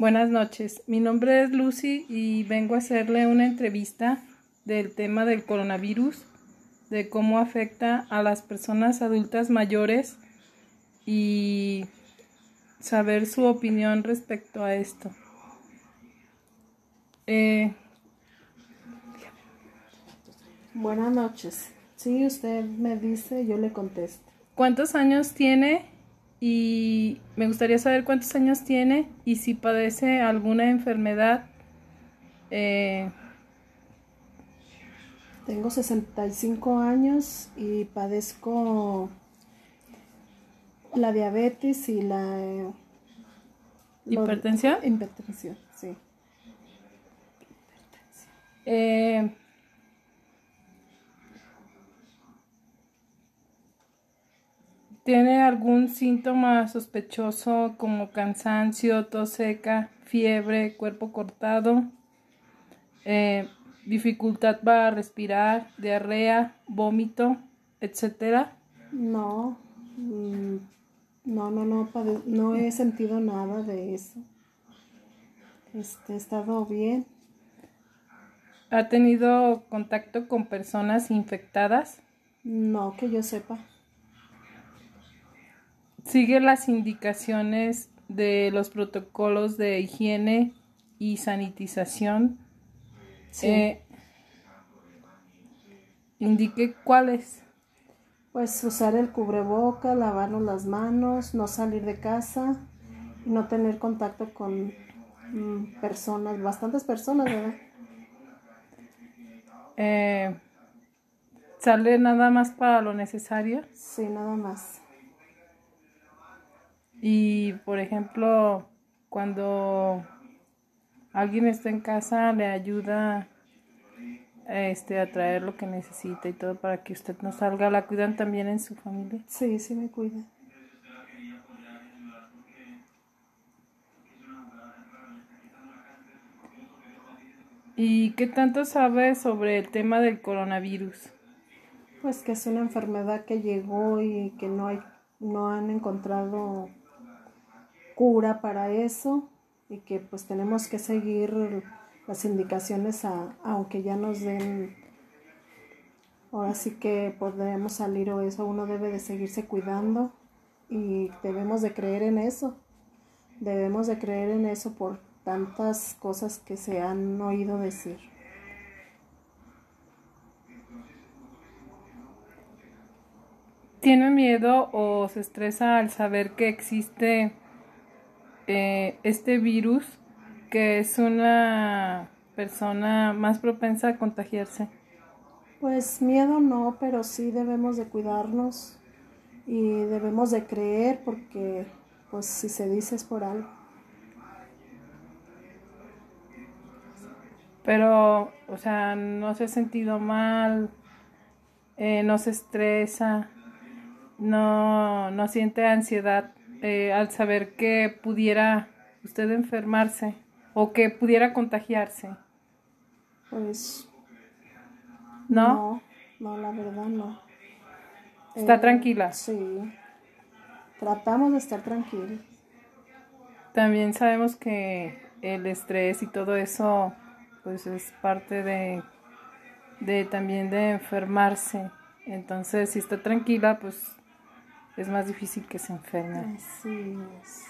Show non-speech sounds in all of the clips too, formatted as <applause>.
Buenas noches, mi nombre es Lucy y vengo a hacerle una entrevista del tema del coronavirus, de cómo afecta a las personas adultas mayores y saber su opinión respecto a esto. Eh, Buenas noches. Si usted me dice, yo le contesto. ¿Cuántos años tiene? Y me gustaría saber cuántos años tiene y si padece alguna enfermedad. Eh, Tengo 65 años y padezco la diabetes y la eh, ¿Hipertensión? Hipertensión, sí. eh, ¿Tiene algún síntoma sospechoso como cansancio, tos seca, fiebre, cuerpo cortado, eh, dificultad para respirar, diarrea, vómito, etcétera? No, mm, no, no, no, no he sentido nada de eso. Este, he estado bien. ¿Ha tenido contacto con personas infectadas? No, que yo sepa. Sigue las indicaciones de los protocolos de higiene y sanitización. Sí. Eh, indique cuáles. Pues usar el cubreboca, lavarnos las manos, no salir de casa y no tener contacto con mm, personas, bastantes personas, ¿verdad? Eh, ¿Sale nada más para lo necesario? Sí, nada más. Y, por ejemplo, cuando alguien está en casa, le ayuda este, a traer lo que necesita y todo para que usted no salga. ¿La cuidan también en su familia? Sí, sí me cuida. ¿Y qué tanto sabe sobre el tema del coronavirus? Pues que es una enfermedad que llegó y que no hay, no han encontrado cura para eso y que pues tenemos que seguir las indicaciones a- aunque ya nos den ahora sí que podemos salir o eso uno debe de seguirse cuidando y debemos de creer en eso. Debemos de creer en eso por tantas cosas que se han oído decir. ¿Tiene miedo o se estresa al saber que existe eh, este virus que es una persona más propensa a contagiarse? Pues miedo no, pero sí debemos de cuidarnos y debemos de creer porque pues si se dice es por algo. Pero, o sea, no se ha sentido mal, eh, no se estresa, no, no siente ansiedad eh, al saber que pudiera usted enfermarse o que pudiera contagiarse, Pues ¿no? no, no, la verdad no. Está Eh, tranquila. Sí. Tratamos de estar tranquilos. También sabemos que el estrés y todo eso, pues es parte de, de también de enfermarse. Entonces, si está tranquila, pues es más difícil que se enferme. Así es.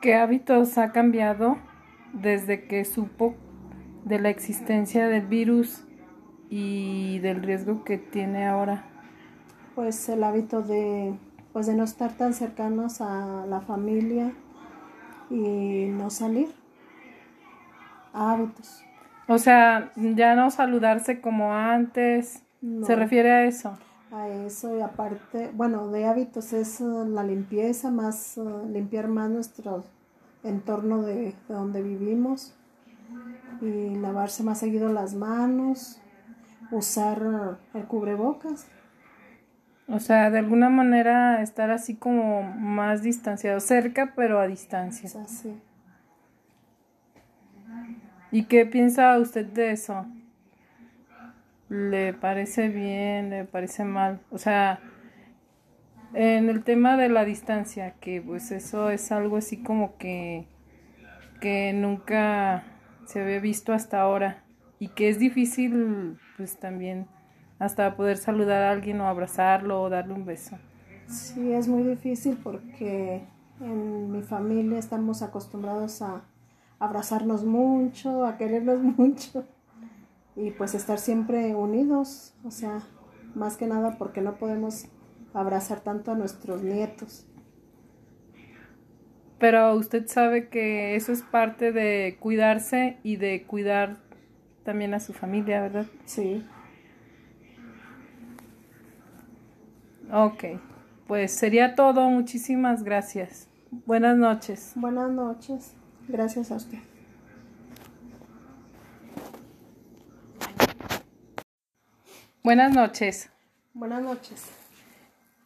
¿Qué hábitos ha cambiado desde que supo de la existencia del virus y del riesgo que tiene ahora? Pues el hábito de pues de no estar tan cercanos a la familia y no salir. Hábitos. O sea, ya no saludarse como antes. No. ¿Se refiere a eso? A eso y aparte, bueno, de hábitos es eh, la limpieza, más eh, limpiar más nuestro entorno de, de donde vivimos y lavarse más seguido las manos, usar el cubrebocas. O sea, de alguna manera estar así como más distanciado, cerca pero a distancia. ¿Y qué piensa usted de eso? ¿Le parece bien? ¿Le parece mal? O sea, En el tema de la distancia, que pues eso es algo así como que, que nunca se había visto hasta ahora y que es difícil pues también hasta poder saludar a alguien o abrazarlo o darle un beso. Sí, es muy difícil porque en mi familia estamos acostumbrados a abrazarnos mucho, a querernos <laughs> mucho y pues estar siempre unidos, o sea, más que nada porque no podemos abrazar tanto a nuestros nietos. Pero usted sabe que eso es parte de cuidarse y de cuidar también a su familia, ¿verdad? Sí. Ok, pues sería todo. Muchísimas gracias. Buenas noches. Buenas noches. Gracias a usted. Buenas noches. Buenas noches.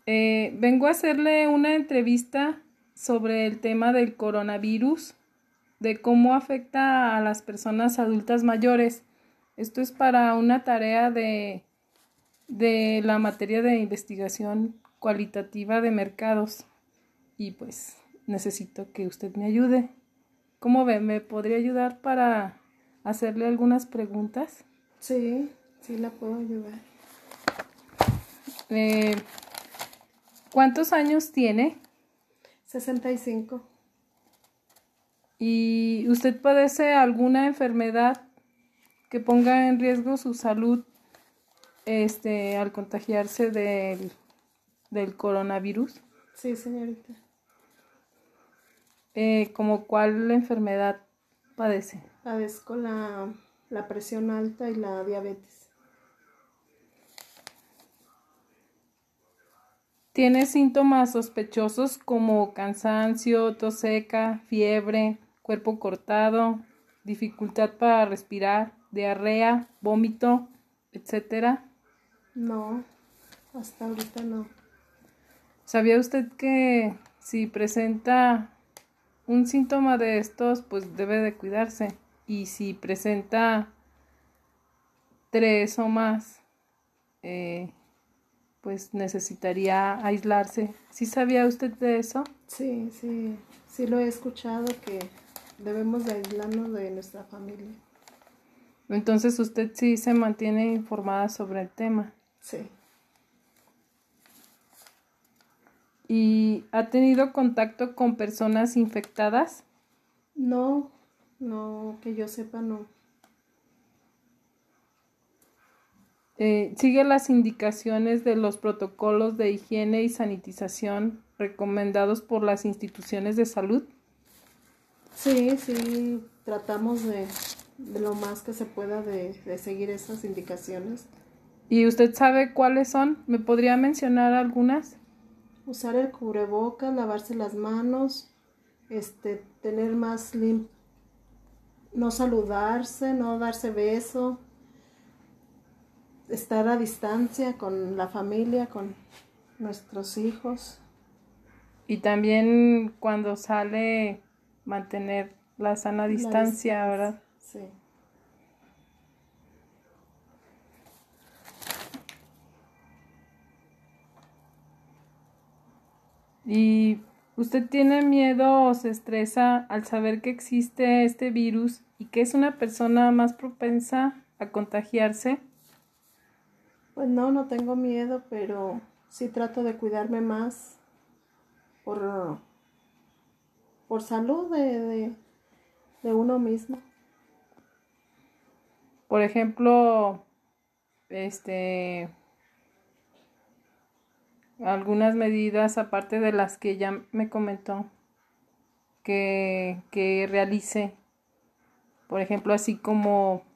Eh, vengo a hacerle una entrevista sobre el tema del coronavirus, de cómo afecta a las personas adultas mayores. Esto es para una tarea de, de la materia de investigación cualitativa de mercados. Y pues necesito que usted me ayude. ¿Cómo ve? ¿Me podría ayudar para hacerle algunas preguntas? Sí, sí la puedo ayudar. Eh, ¿Cuántos años tiene? 65. ¿Y usted padece alguna enfermedad que ponga en riesgo su salud este, al contagiarse del, del coronavirus? Sí, señorita. Eh, ¿Como cuál enfermedad padece? Padezco la, la presión alta y la diabetes. Tiene síntomas sospechosos como cansancio, tos seca, fiebre, cuerpo cortado, dificultad para respirar, diarrea, vómito, etcétera. No, hasta ahorita no. ¿Sabía usted que si presenta un síntoma de estos, pues debe de cuidarse? Y si presenta tres o más, eh, pues necesitaría aislarse. ¿Sí sabía usted de eso? Sí, sí, sí lo he escuchado que debemos de aislarnos de nuestra familia. Entonces usted sí se mantiene informada sobre el tema. Sí. ¿Y ha tenido contacto con personas infectadas? No, no, que yo sepa no. Eh, sigue las indicaciones de los protocolos de higiene y sanitización recomendados por las instituciones de salud. Sí, sí, tratamos de, de lo más que se pueda de, de, seguir esas indicaciones. ¿Y usted sabe cuáles son? ¿Me podría mencionar algunas? Usar el cubrebocas, lavarse las manos, este, tener más lim no saludarse, no darse beso, estar a distancia con la familia, con nuestros hijos. Y también cuando sale mantener la sana distancia, la distancia. ¿verdad? Sí. ¿Y usted tiene miedo o se estresa al saber que existe este virus y que es una persona más propensa a contagiarse? Pues no, no tengo miedo, pero sí trato de cuidarme más por, por salud de, de, de uno mismo. Por ejemplo, este algunas medidas aparte de las que ya me comentó que, que realice. Por ejemplo, así como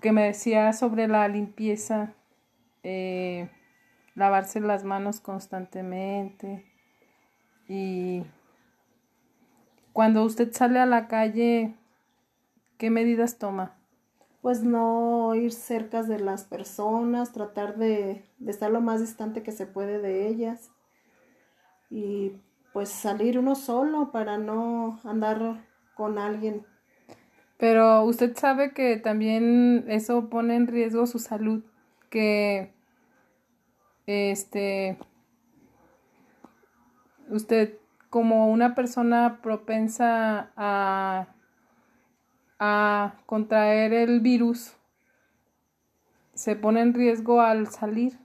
que me decía sobre la limpieza, eh, lavarse las manos constantemente y cuando usted sale a la calle, ¿qué medidas toma? Pues no ir cerca de las personas, tratar de, de estar lo más distante que se puede de ellas y pues salir uno solo para no andar con alguien pero usted sabe que también eso pone en riesgo su salud, que este usted como una persona propensa a, a contraer el virus, se pone en riesgo al salir.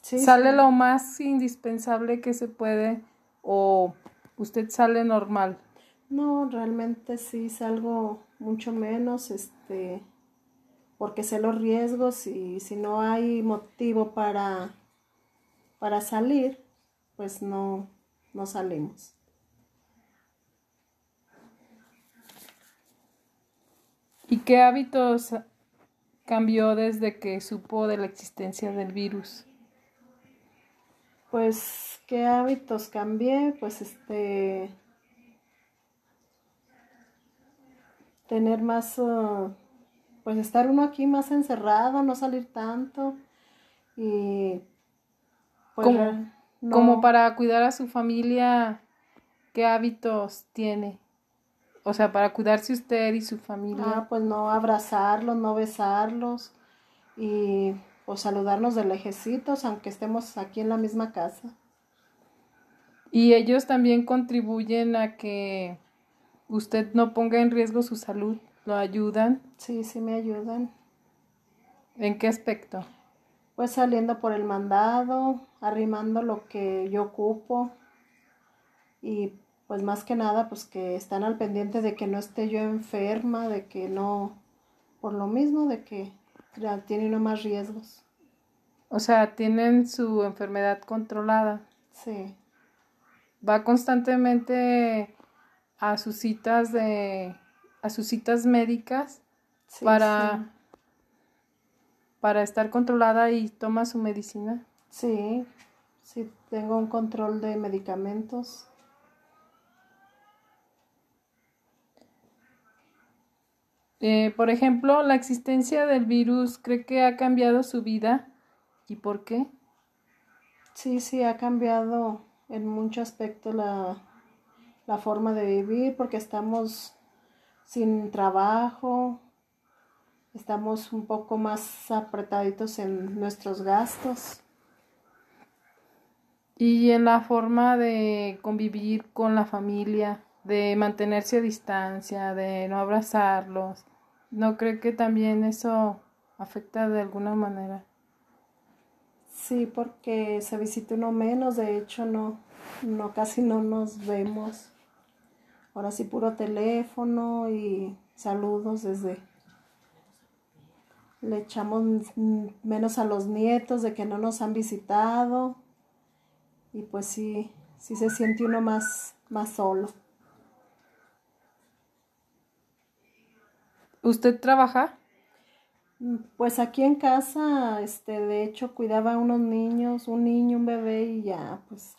sale lo más indispensable que se puede o usted sale normal. No, realmente sí salgo mucho menos, este, porque sé los riesgos y si no hay motivo para, para salir, pues no, no salimos. ¿Y qué hábitos cambió desde que supo de la existencia del virus? Pues, ¿qué hábitos cambié? Pues, este, tener más, uh, pues estar uno aquí más encerrado, no salir tanto y pues, como para cuidar a su familia, ¿qué hábitos tiene? O sea, para cuidarse usted y su familia. Ah, pues no abrazarlos, no besarlos y o saludarnos de lejecitos, aunque estemos aquí en la misma casa. Y ellos también contribuyen a que usted no ponga en riesgo su salud. ¿Lo ayudan? Sí, sí me ayudan. ¿En qué aspecto? Pues saliendo por el mandado, arrimando lo que yo ocupo y pues más que nada pues que están al pendiente de que no esté yo enferma, de que no, por lo mismo de que tiene uno más riesgos. O sea, tienen su enfermedad controlada. Sí. Va constantemente a sus citas de a sus citas médicas para para estar controlada y toma su medicina. Sí, sí, tengo un control de medicamentos. Eh, por ejemplo, la existencia del virus, ¿cree que ha cambiado su vida? ¿Y por qué? Sí, sí, ha cambiado en mucho aspecto la, la forma de vivir porque estamos sin trabajo, estamos un poco más apretaditos en nuestros gastos. Y en la forma de convivir con la familia, de mantenerse a distancia, de no abrazarlos, ¿no cree que también eso afecta de alguna manera? Sí, porque se visita uno menos, de hecho no, no casi no nos vemos. Ahora sí puro teléfono y saludos desde le echamos menos a los nietos de que no nos han visitado y pues sí, sí se siente uno más, más solo. ¿Usted trabaja? Pues aquí en casa, este, de hecho, cuidaba a unos niños, un niño, un bebé y ya, pues.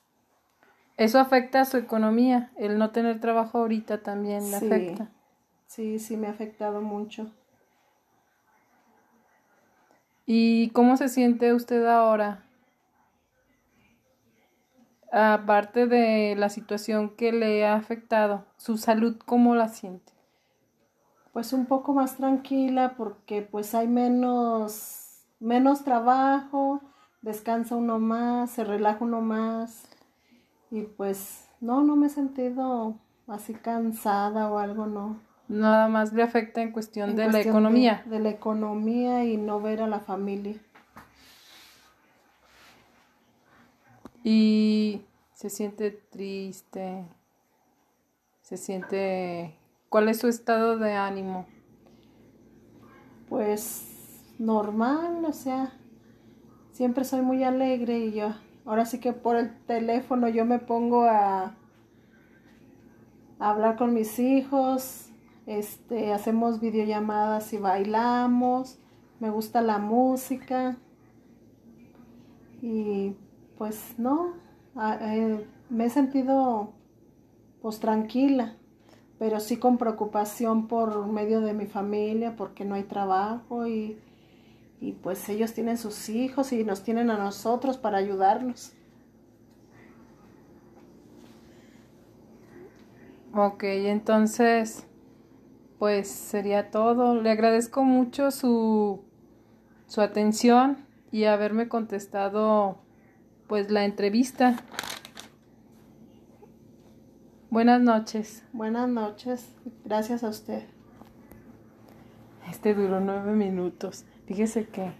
Eso afecta a su economía, el no tener trabajo ahorita también le afecta. Sí, sí, me ha afectado mucho. ¿Y cómo se siente usted ahora? Aparte de la situación que le ha afectado, ¿su salud cómo la siente? Pues un poco más tranquila porque pues hay menos, menos trabajo, descansa uno más, se relaja uno más y pues no, no me he sentido así cansada o algo, no. Nada más le afecta en cuestión de la economía. De, la economía y no ver a la familia. Y se siente triste, se siente... ¿Cuál es su estado de ánimo? Pues normal, o sea, siempre soy muy alegre y yo, ahora sí que por el teléfono yo me pongo a, hablar con mis hijos, este, hacemos videollamadas y bailamos, me gusta la música. Y pues no, eh, me he sentido pues tranquila, pero sí con preocupación por medio de mi familia porque no hay trabajo y, y pues ellos tienen sus hijos y nos tienen a nosotros para ayudarnos. Ok, entonces pues sería todo. Le agradezco mucho su, su atención y haberme contestado pues la entrevista. Buenas noches. Buenas noches. Gracias a usted. Este duró nueve minutos. Fíjese que